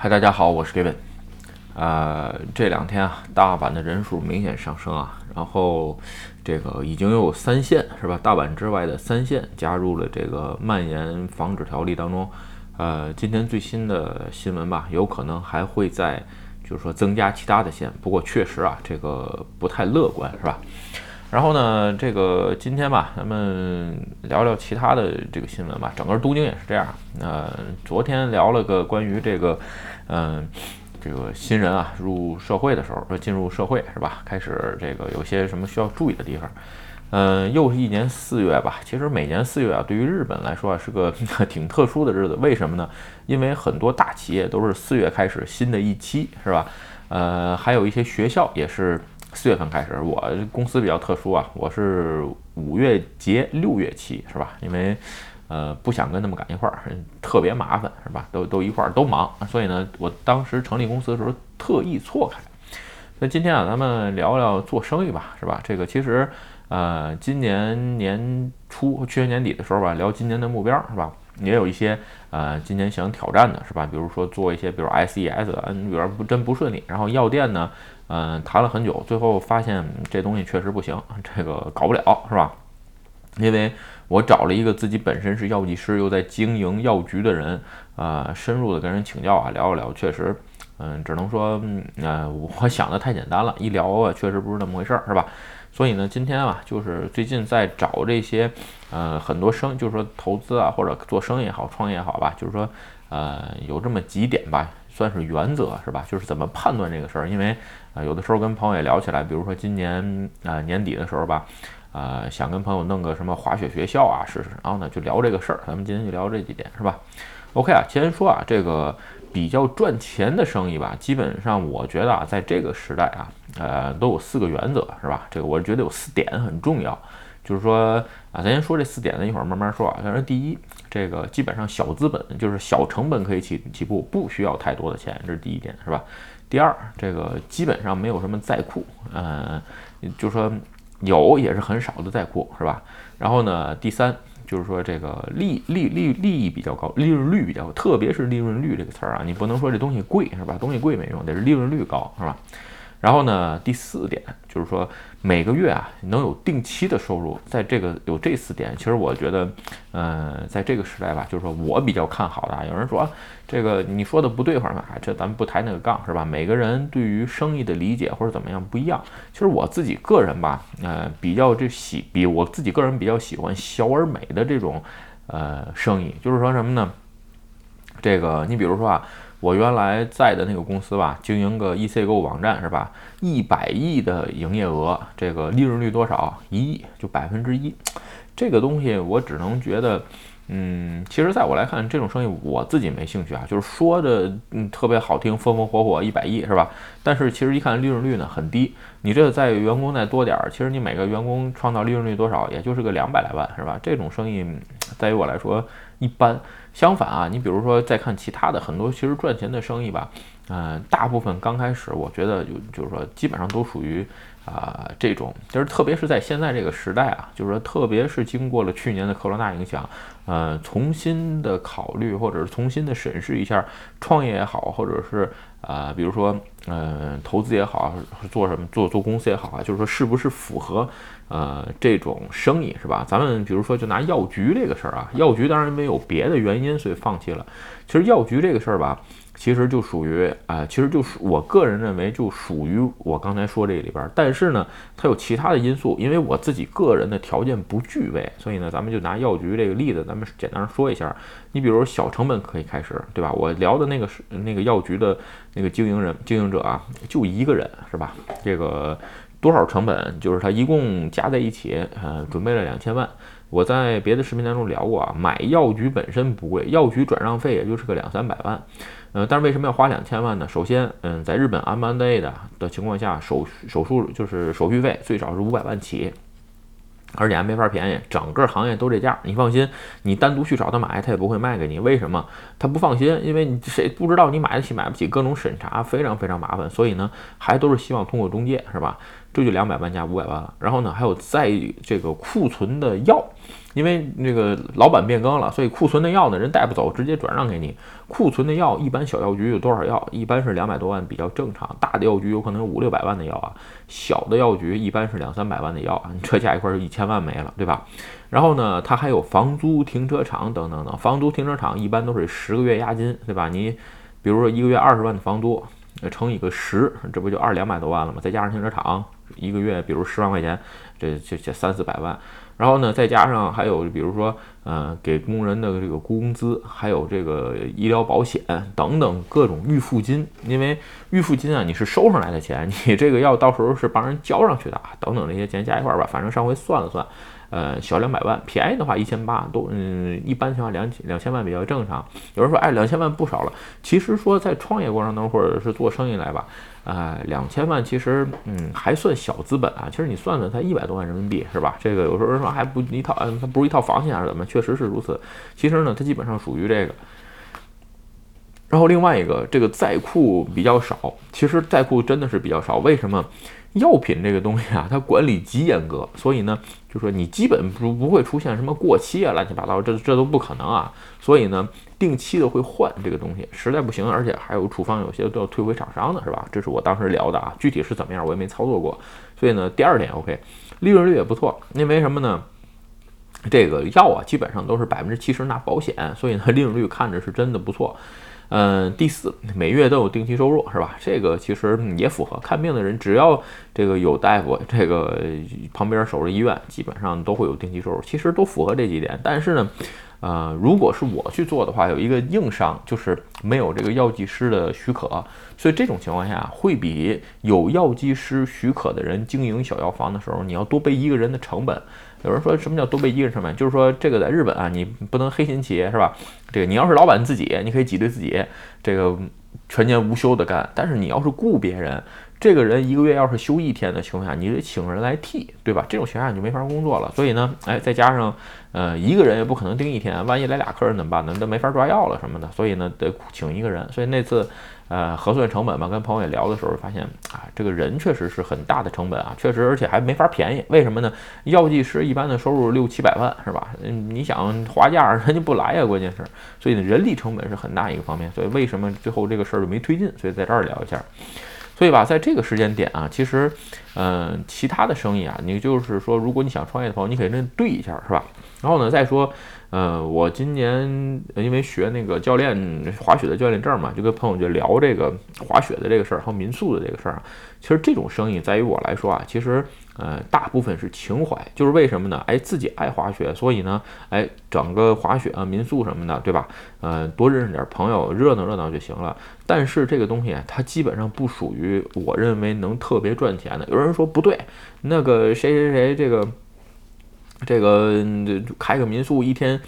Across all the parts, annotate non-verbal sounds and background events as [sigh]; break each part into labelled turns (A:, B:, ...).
A: 嗨，大家好，我是 Gavin。呃，这两天啊，大阪的人数明显上升啊，然后这个已经有三县是吧？大阪之外的三县加入了这个蔓延防止条例当中。呃，今天最新的新闻吧，有可能还会在就是说增加其他的县，不过确实啊，这个不太乐观是吧？然后呢，这个今天吧，咱们聊聊其他的这个新闻吧。整个东京也是这样。呃，昨天聊了个关于这个，嗯，这个新人啊入社会的时候，说进入社会是吧？开始这个有些什么需要注意的地方。嗯，又是一年四月吧。其实每年四月啊，对于日本来说啊，是个 [laughs] 挺特殊的日子。为什么呢？因为很多大企业都是四月开始新的一期，是吧？呃，还有一些学校也是。四月份开始，我公司比较特殊啊，我是五月结六月期，是吧？因为呃不想跟他们赶一块儿，特别麻烦，是吧？都都一块儿都忙，所以呢，我当时成立公司的时候特意错开。那今天啊，咱们聊聊做生意吧，是吧？这个其实呃，今年年初、去年年底的时候吧，聊今年的目标，是吧？也有一些呃，今年想挑战的，是吧？比如说做一些，比如 SES，嗯，有点不真不顺利，然后药店呢。嗯，谈了很久，最后发现这东西确实不行，这个搞不了，是吧？因为我找了一个自己本身是药剂师，又在经营药局的人，啊，深入的跟人请教啊，聊一聊，确实，嗯，只能说，呃，我想的太简单了，一聊啊，确实不是那么回事儿，是吧？所以呢，今天啊，就是最近在找这些，呃，很多生，就是说投资啊，或者做生意也好，创业也好吧，就是说，呃，有这么几点吧。算是原则是吧？就是怎么判断这个事儿，因为啊，有的时候跟朋友也聊起来，比如说今年啊年底的时候吧，啊想跟朋友弄个什么滑雪学校啊试试，然后呢就聊这个事儿。咱们今天就聊这几点是吧？OK 啊，先说啊这个比较赚钱的生意吧，基本上我觉得啊在这个时代啊，呃都有四个原则是吧？这个我觉得有四点很重要。就是说啊，咱先说这四点呢，一会儿慢慢说啊。先说第一，这个基本上小资本，就是小成本可以起起步，不需要太多的钱，这是第一点，是吧？第二，这个基本上没有什么在库，嗯，就说有也是很少的在库，是吧？然后呢，第三，就是说这个利利利利益比较高，利润率比较高，特别是利润率这个词儿啊，你不能说这东西贵，是吧？东西贵没用，得是利润率高，是吧？然后呢，第四点就是说每个月啊能有定期的收入，在这个有这四点，其实我觉得，呃，在这个时代吧，就是说我比较看好的。啊。有人说这个你说的不对，或者啊，这咱们不抬那个杠是吧？每个人对于生意的理解或者怎么样不一样。其实我自己个人吧，呃，比较这喜比我自己个人比较喜欢小而美的这种呃生意，就是说什么呢？这个你比如说啊。我原来在的那个公司吧，经营个 EC 购物网站是吧？一百亿的营业额，这个利润率多少？一亿，就百分之一。这个东西我只能觉得，嗯，其实在我来看，这种生意我自己没兴趣啊。就是说的，嗯，特别好听，风风火火，一百亿是吧？但是其实一看利润率呢很低。你这再员工再多点儿，其实你每个员工创造利润率多少？也就是个两百来万是吧？这种生意，在于我来说一般。相反啊，你比如说再看其他的很多其实赚钱的生意吧，嗯，大部分刚开始我觉得就就是说基本上都属于啊这种，就是特别是在现在这个时代啊，就是说特别是经过了去年的科罗纳影响，呃，重新的考虑或者是重新的审视一下创业也好，或者是啊比如说嗯投资也好，做什么做做公司也好啊，就是说是不是符合。呃，这种生意是吧？咱们比如说，就拿药局这个事儿啊，药局当然没有别的原因，所以放弃了。其实药局这个事儿吧，其实就属于啊，其实就属我个人认为就属于我刚才说这里边。但是呢，它有其他的因素，因为我自己个人的条件不具备，所以呢，咱们就拿药局这个例子，咱们简单说一下。你比如小成本可以开始，对吧？我聊的那个是那个药局的那个经营人经营者啊，就一个人，是吧？这个。多少成本？就是他一共加在一起，呃，准备了两千万。我在别的视频当中聊过啊，买药局本身不贵，药局转让费也就是个两三百万。呃，但是为什么要花两千万呢？首先，嗯，在日本 M&A 的的情况下，手手术就是手续费最少是五百万起。而且还没法便宜，整个行业都这价。你放心，你单独去找他买，他也不会卖给你。为什么？他不放心，因为你谁不知道你买得起买不起，各种审查非常非常麻烦。所以呢，还都是希望通过中介，是吧？这就两百万加五百万了。然后呢，还有在这个库存的药。因为那个老板变更了，所以库存的药呢，人带不走，直接转让给你。库存的药一般小药局有多少药？一般是两百多万比较正常，大的药局有可能有五六百万的药啊。小的药局一般是两三百万的药啊，你这加一块就一千万没了，对吧？然后呢，它还有房租、停车场等等等。房租、停车场一般都是十个月押金，对吧？你比如说一个月二十万的房租，乘以个十，这不就二两百多万了吗？再加上停车场，一个月比如十万块钱，这这这三四百万。然后呢，再加上还有比如说，呃，给工人的这个工资，还有这个医疗保险等等各种预付金。因为预付金啊，你是收上来的钱，你这个要到时候是帮人交上去的，等等这些钱加一块儿吧，反正上回算了算，呃，小两百万，便宜的话一千八，都嗯，一般情况两两千万比较正常。有人说，哎，两千万不少了。其实说在创业过程当中或者是做生意来吧。啊，两千万其实，嗯，还算小资本啊。其实你算算，才一百多万人民币，是吧？这个有时候说还不一套，嗯它不是一套房钱还是怎么？确实是如此。其实呢，它基本上属于这个。然后另外一个，这个在库比较少。其实在库真的是比较少。为什么？药品这个东西啊，它管理极严格，所以呢，就说你基本不不会出现什么过期啊、乱七八糟，这这都不可能啊。所以呢，定期的会换这个东西，实在不行，而且还有处方，有些都要退回厂商的，是吧？这是我当时聊的啊，具体是怎么样，我也没操作过。所以呢，第二点 OK，利润率也不错，因为什么呢？这个药啊，基本上都是百分之七十拿保险，所以呢，利润率看着是真的不错。嗯，第四，每月都有定期收入，是吧？这个其实也符合。看病的人只要这个有大夫，这个旁边守着医院，基本上都会有定期收入，其实都符合这几点。但是呢，呃，如果是我去做的话，有一个硬伤，就是没有这个药剂师的许可，所以这种情况下会比有药剂师许可的人经营小药房的时候，你要多背一个人的成本。有人说什么叫多倍一个人成本？就是说这个在日本啊，你不能黑心企业是吧？这个你要是老板自己，你可以挤兑自己，这个全年无休的干。但是你要是雇别人，这个人一个月要是休一天的情况下，你得请人来替，对吧？这种情况下你就没法工作了。所以呢，哎，再加上呃一个人也不可能盯一天，万一来俩客人怎么办呢？都没法抓药了什么的。所以呢，得请一个人。所以那次。呃，核算成本吧，跟朋友也聊的时候发现啊，这个人确实是很大的成本啊，确实，而且还没法便宜。为什么呢？药剂师一般的收入六七百万是吧？嗯，你想划价，人家不来呀，关键是，所以呢，人力成本是很大一个方面。所以为什么最后这个事儿就没推进？所以在这儿聊一下。所以吧，在这个时间点啊，其实，嗯，其他的生意啊，你就是说，如果你想创业的朋友，你可以跟对一下，是吧？然后呢，再说。呃，我今年因为学那个教练滑雪的教练证嘛，就跟朋友就聊这个滑雪的这个事儿，还有民宿的这个事儿啊。其实这种生意在于我来说啊，其实呃大部分是情怀，就是为什么呢？哎，自己爱滑雪，所以呢，哎整个滑雪啊、民宿什么的，对吧？呃，多认识点朋友，热闹热闹就行了。但是这个东西它基本上不属于我认为能特别赚钱的。有人说不对，那个谁谁谁这个。这个开个民宿一天，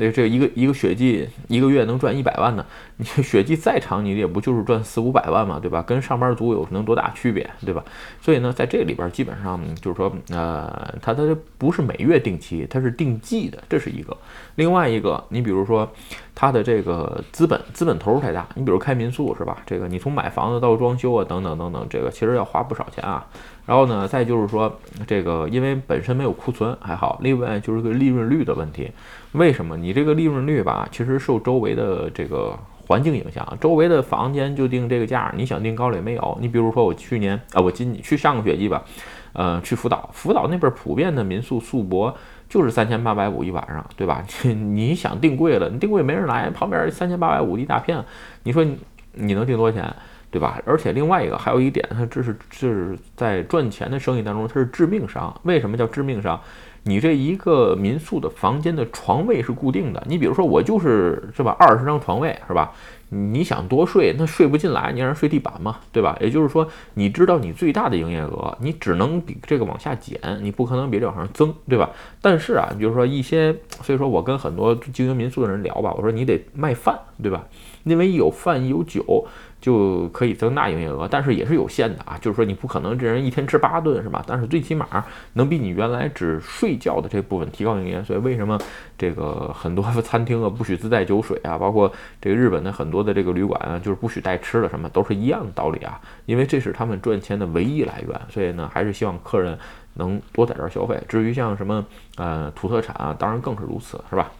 A: 那这一个一个雪季一个月能赚一百万呢？你雪季再长，你也不就是赚四五百万嘛，对吧？跟上班族有能多大区别，对吧？所以呢，在这里边基本上就是说，呃，它它不是每月定期，它是定季的，这是一个。另外一个，你比如说它的这个资本资本投入太大，你比如开民宿是吧？这个你从买房子到装修啊，等等等等，这个其实要花不少钱啊。然后呢，再就是说，这个因为本身没有库存还好，另外就是个利润率的问题。为什么你你这个利润率吧，其实受周围的这个环境影响，周围的房间就定这个价，你想定高了也没有。你比如说我去年啊，我今去上个学季吧，呃，去福岛，福岛那边普遍的民宿宿泊就是三千八百五一晚上，对吧？[laughs] 你想定贵了，你定贵没人来，旁边三千八百五一大片，你说你你能定多少钱？对吧？而且另外一个还有一点，它这是这是在赚钱的生意当中，它是致命伤。为什么叫致命伤？你这一个民宿的房间的床位是固定的，你比如说我就是是吧，二十张床位是吧？你想多睡，那睡不进来，你让人睡地板嘛，对吧？也就是说，你知道你最大的营业额，你只能比这个往下减，你不可能比这往上增，对吧？但是啊，就是说一些，所以说我跟很多经营民宿的人聊吧，我说你得卖饭，对吧？因为有饭有酒。就可以增大营业额，但是也是有限的啊，就是说你不可能这人一天吃八顿是吧？但是最起码能比你原来只睡觉的这部分提高营业。所以为什么这个很多餐厅啊不许自带酒水啊，包括这个日本的很多的这个旅馆啊，就是不许带吃的，什么都是一样的道理啊。因为这是他们赚钱的唯一来源，所以呢，还是希望客人能多在这儿消费。至于像什么呃土特产啊，当然更是如此，是吧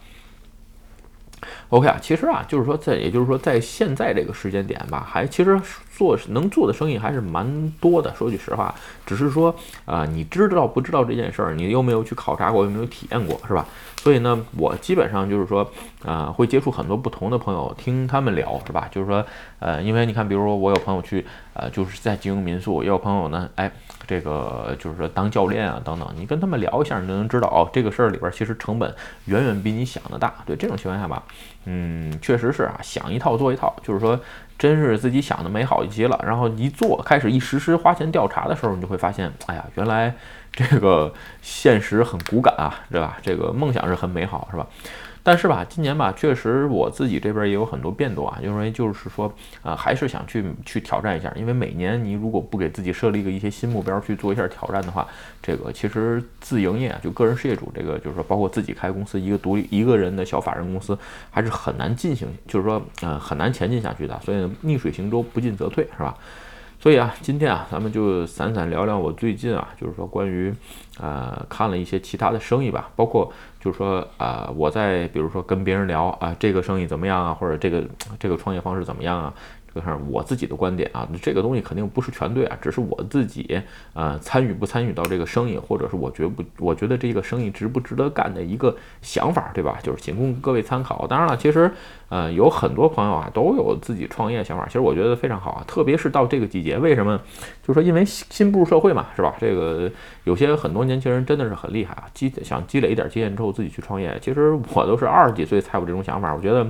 A: ？OK 啊，其实啊，就是说，在也就是说，在现在这个时间点吧，还其实做能做的生意还是蛮多的。说句实话，只是说啊，你知道不知道这件事儿，你又没有去考察过，又没有体验过，是吧？所以呢，我基本上就是说，啊，会接触很多不同的朋友，听他们聊，是吧？就是说，呃，因为你看，比如说我有朋友去，呃，就是在经营民宿，也有朋友呢，哎，这个就是说当教练啊等等，你跟他们聊一下，你就能知道哦，这个事儿里边其实成本远远比你想的大。对这种情况下吧，嗯，确实是啊，想一套做一套，就是说，真是自己想的美好一些了，然后一做开始一实施花钱调查的时候，你就会发现，哎呀，原来。这个现实很骨感啊，对吧？这个梦想是很美好，是吧？但是吧，今年吧，确实我自己这边也有很多变动啊，因为就是说，呃，还是想去去挑战一下。因为每年你如果不给自己设立一个一些新目标去做一下挑战的话，这个其实自营业啊就个人事业主这个，就是说包括自己开公司一个独立一个人的小法人公司，还是很难进行，就是说，呃，很难前进下去的。所以逆水行舟，不进则退，是吧？所以啊，今天啊，咱们就散散聊聊我最近啊，就是说关于，呃，看了一些其他的生意吧，包括就是说啊，我在比如说跟别人聊啊，这个生意怎么样啊，或者这个这个创业方式怎么样啊。我自己的观点啊，这个东西肯定不是全对啊，只是我自己呃参与不参与到这个生意，或者是我觉不我觉得这个生意值不值得干的一个想法，对吧？就是仅供各位参考。当然了，其实呃有很多朋友啊都有自己创业想法，其实我觉得非常好啊，特别是到这个季节，为什么？就是说因为新步入社会嘛，是吧？这个有些很多年轻人真的是很厉害啊，积想积累一点经验之后自己去创业。其实我都是二十几岁才有这种想法，我觉得。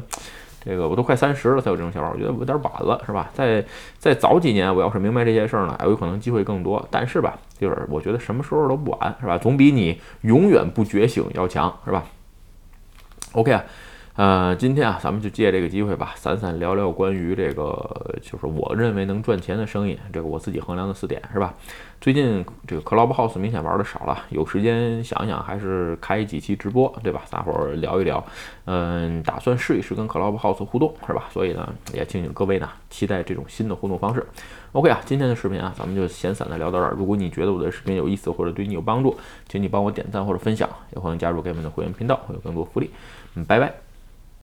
A: 这个我都快三十了才有这种想法，我觉得有点晚了，是吧？再再早几年，我要是明白这些事儿呢，有可能机会更多。但是吧，就是我觉得什么时候都不晚，是吧？总比你永远不觉醒要强，是吧？OK 啊。呃，今天啊，咱们就借这个机会吧，散散聊聊关于这个，就是我认为能赚钱的生意，这个我自己衡量的四点，是吧？最近这个 Clubhouse 明显玩的少了，有时间想想还是开几期直播，对吧？大伙儿聊一聊，嗯，打算试一试跟 Clubhouse 互动，是吧？所以呢，也敬请各位呢期待这种新的互动方式。OK 啊，今天的视频啊，咱们就闲散的聊到这儿。如果你觉得我的视频有意思或者对你有帮助，请你帮我点赞或者分享，也欢迎加入给我们的会员频道，会有更多福利。嗯，拜拜。